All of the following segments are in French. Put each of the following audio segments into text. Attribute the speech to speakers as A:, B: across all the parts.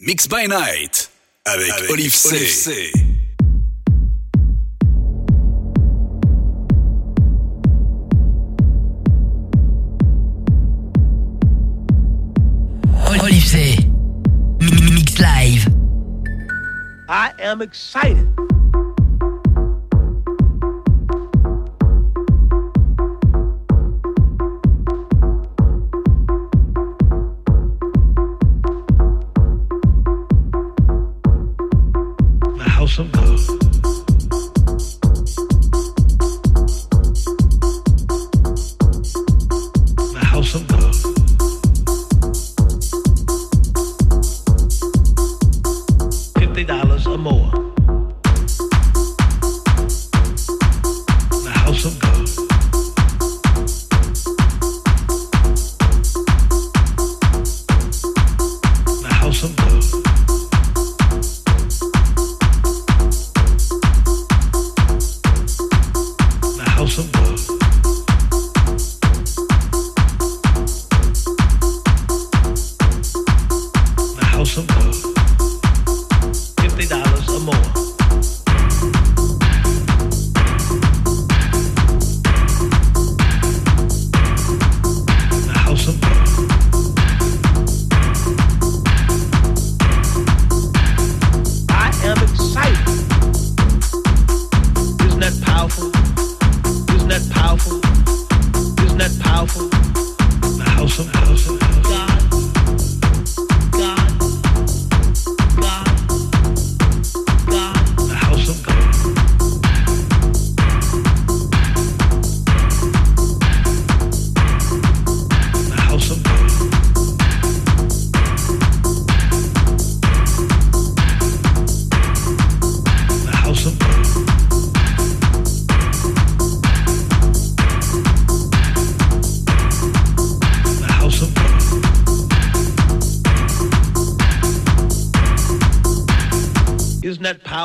A: Mix by Night avec, avec Olive C. Olive C.
B: Olive C. Mix Live.
C: I am excited.
D: So good.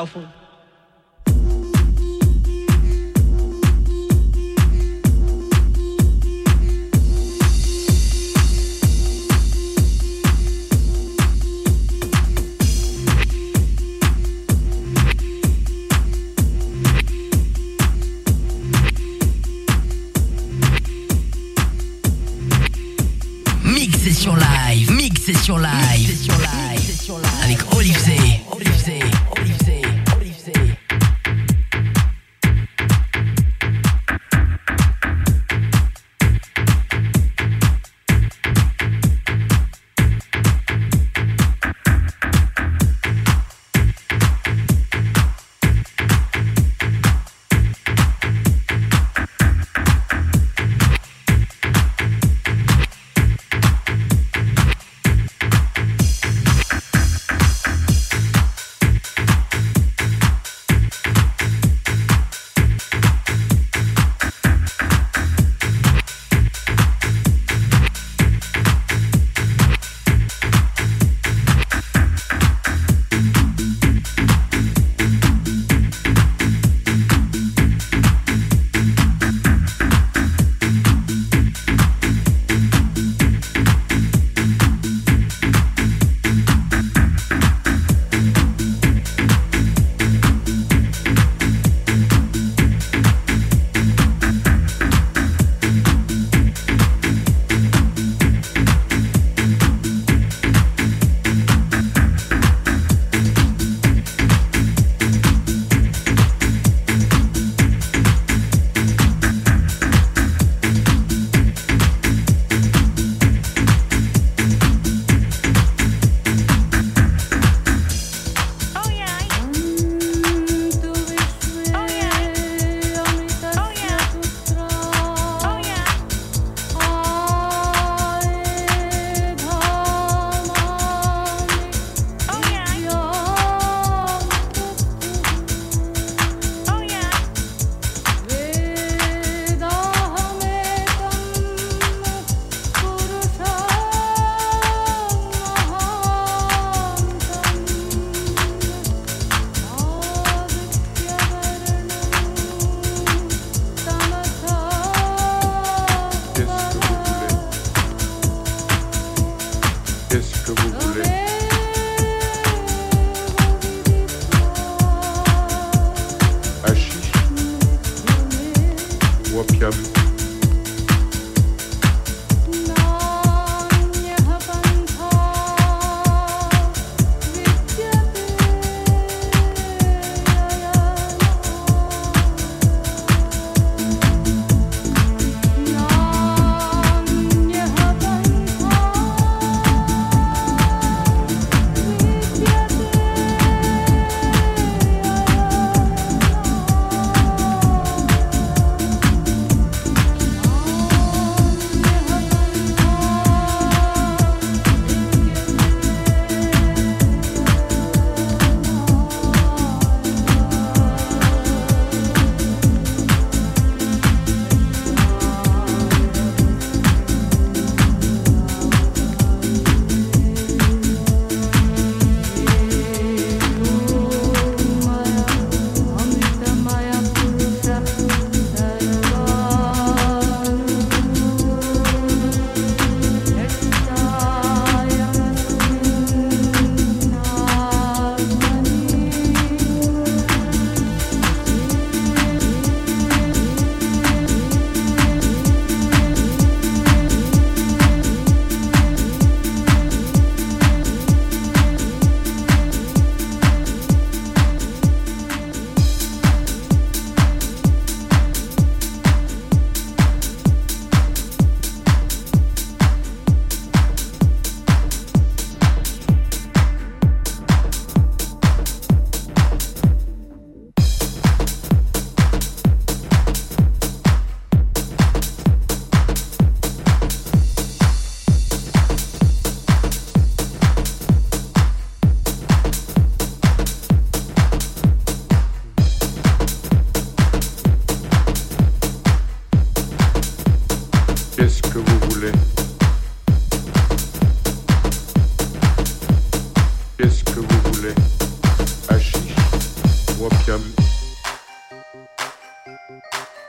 D: powerful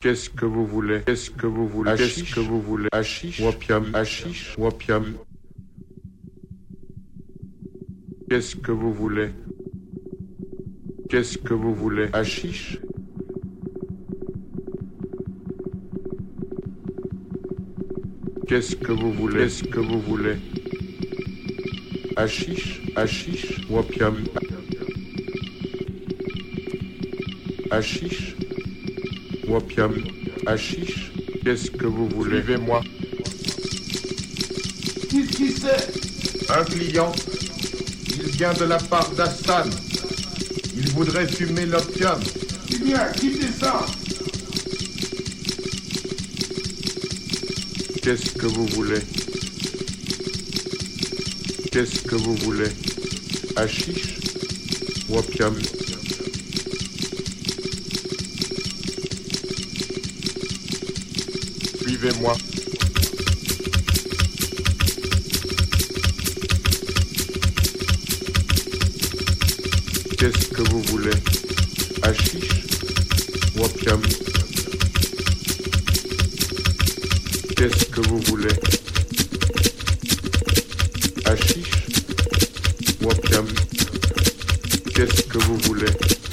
D: Qu'est-ce que vous voulez? Qu'est-ce que vous voulez? Qu'est-ce que vous voulez? Achiche Wapiam. Achiche Wapiam. Qu'est-ce que vous voulez? Qu'est-ce que vous voulez? Achiche Qu'est-ce que vous voulez? Qu'est-ce que vous voulez? Achiche Achiche Wapiam Achiche Wapiam Achiche Qu'est-ce que vous voulez? Suivez-moi.
E: Qu'est-ce qui c'est?
D: Un client. Il vient de la part d'Hassan. Il voudrait fumer l'opium.
E: Eh bien, quittez ça?
D: Qu'est-ce que vous voulez? Qu'est-ce que vous voulez? Achiche Wapiam Qu'est-ce que vous voulez? Achiche Wapiam Qu'est-ce que vous voulez? Achiche Wapiam Qu'est-ce que vous voulez?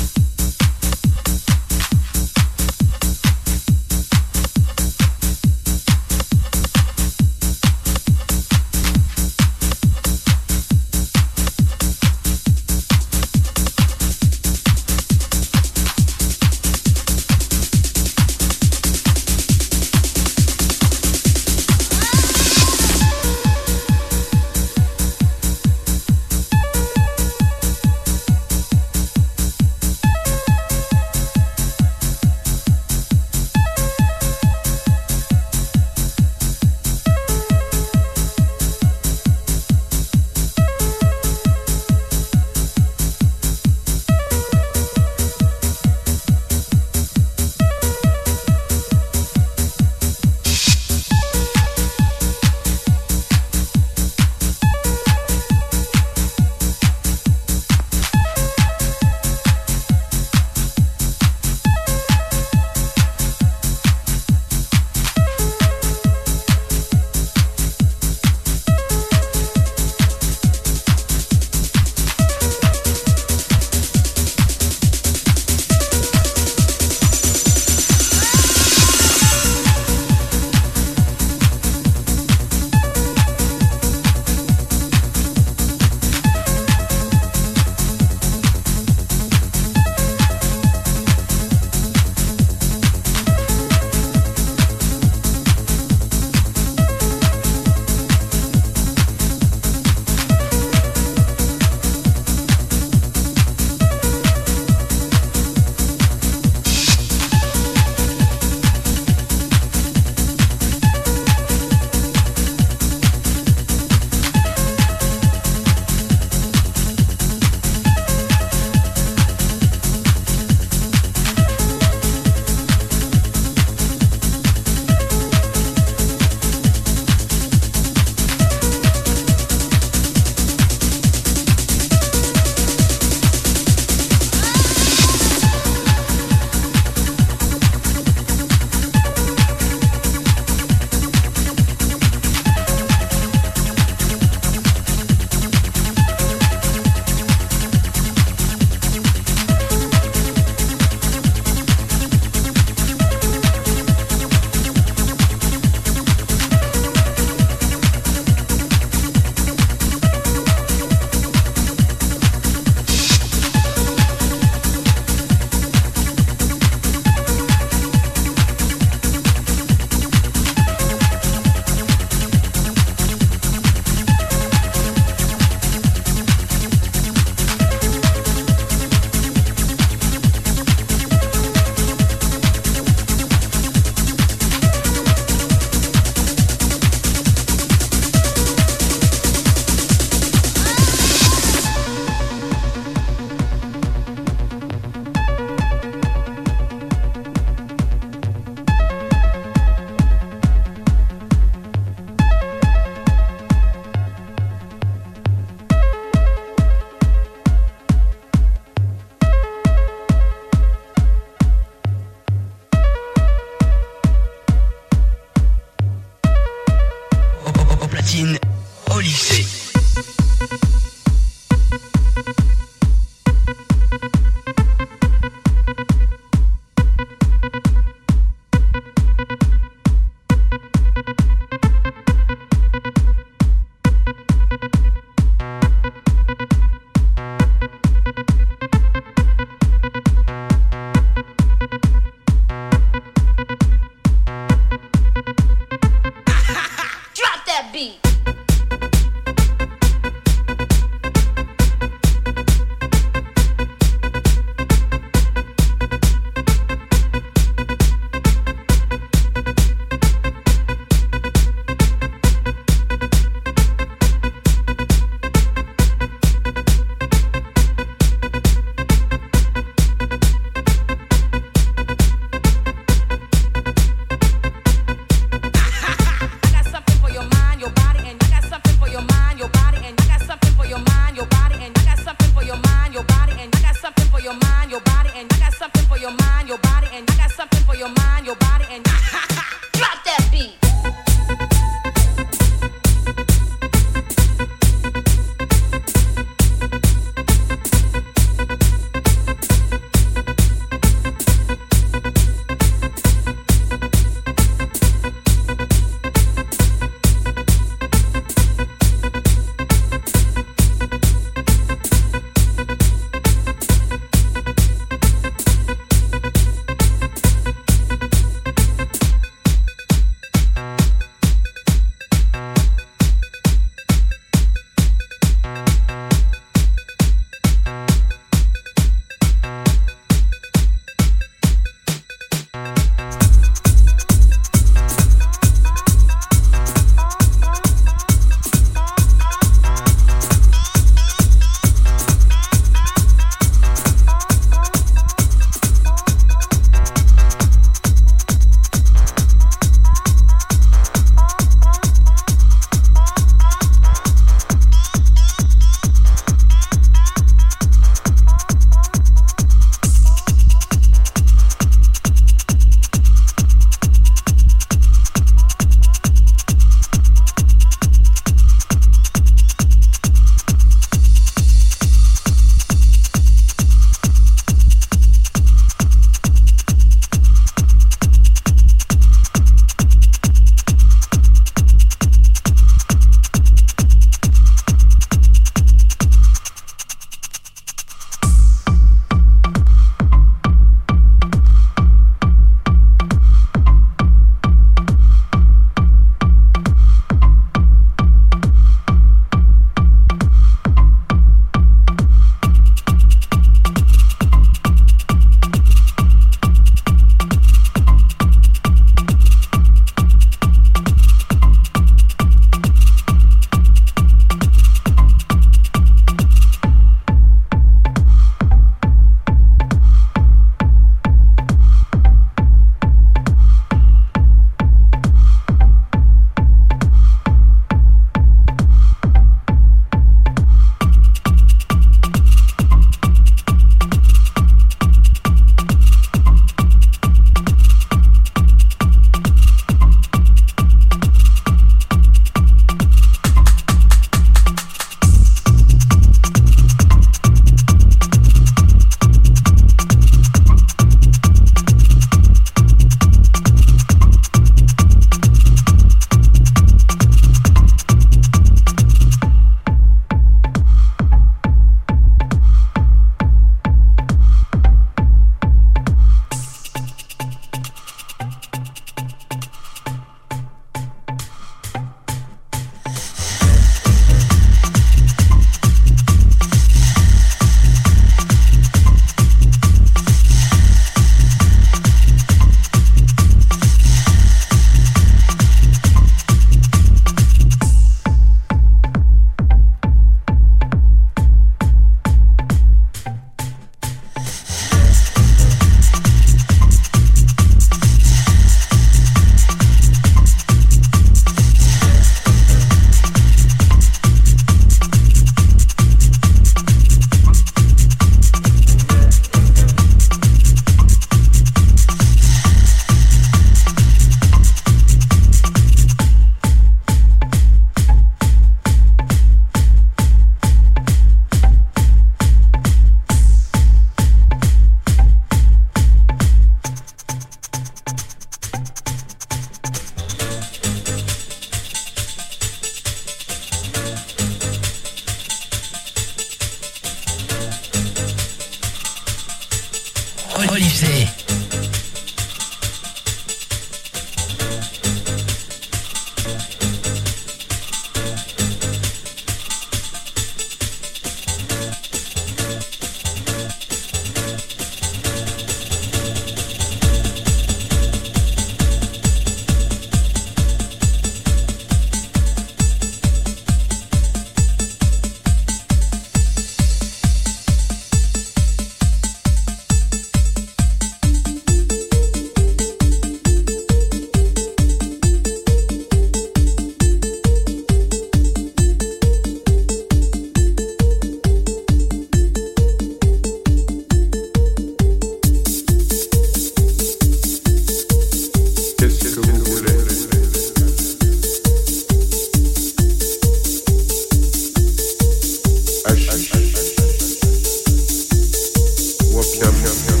F: yum, yum, yum.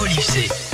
F: Au lycée.